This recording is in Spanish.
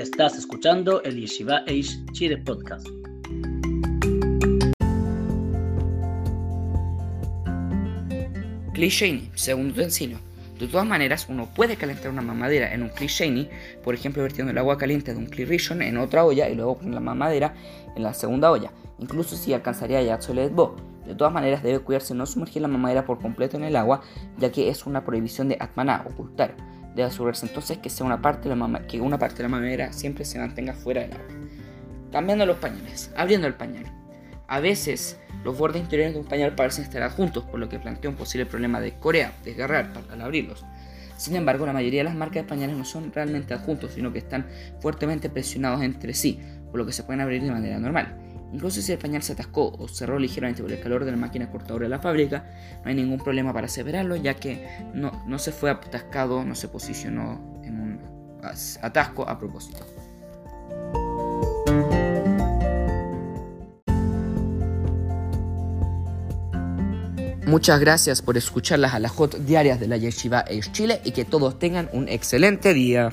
Estás escuchando el Yeshiva Eish Chile Podcast. Cliché, segundo utensilo. De todas maneras, uno puede calentar una mamadera en un cliché, por ejemplo, vertiendo el agua caliente de un clirishon en otra olla y luego poner la mamadera en la segunda olla, incluso si alcanzaría ya Bo. De todas maneras, debe cuidarse no sumergir la mamadera por completo en el agua, ya que es una prohibición de atmaná, ocultar. Debe asegurarse entonces que, sea una parte de la que una parte de la mamadera siempre se mantenga fuera del agua. Cambiando los pañales, abriendo el pañal. A veces, los bordes interiores de un pañal parecen estar adjuntos, por lo que plantea un posible problema de corea, desgarrar al abrirlos. Sin embargo, la mayoría de las marcas de pañales no son realmente adjuntos, sino que están fuertemente presionados entre sí, por lo que se pueden abrir de manera normal. Incluso si el pañal se atascó o cerró ligeramente por el calor de la máquina cortadora de la fábrica, no hay ningún problema para separarlo, ya que no, no se fue atascado, no se posicionó en un atasco a propósito. Muchas gracias por escuchar las alajot diarias de la Yeshiva Eish Chile y que todos tengan un excelente día.